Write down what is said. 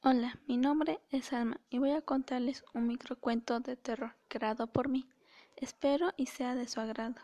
Hola, mi nombre es Alma y voy a contarles un microcuento de terror creado por mí. Espero y sea de su agrado.